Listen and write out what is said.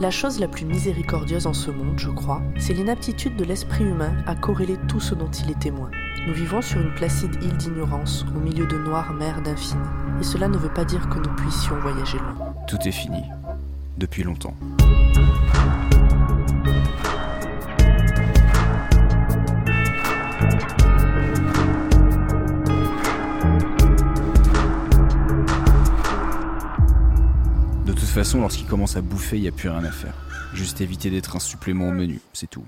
La chose la plus miséricordieuse en ce monde, je crois, c'est l'inaptitude de l'esprit humain à corréler tout ce dont il est témoin. Nous vivons sur une placide île d'ignorance, au milieu de noires mers d'infini. Et cela ne veut pas dire que nous puissions voyager loin. Tout est fini. Depuis longtemps. De toute façon, lorsqu'il commence à bouffer, il n'y a plus rien à faire. Juste éviter d'être un supplément au menu, c'est tout.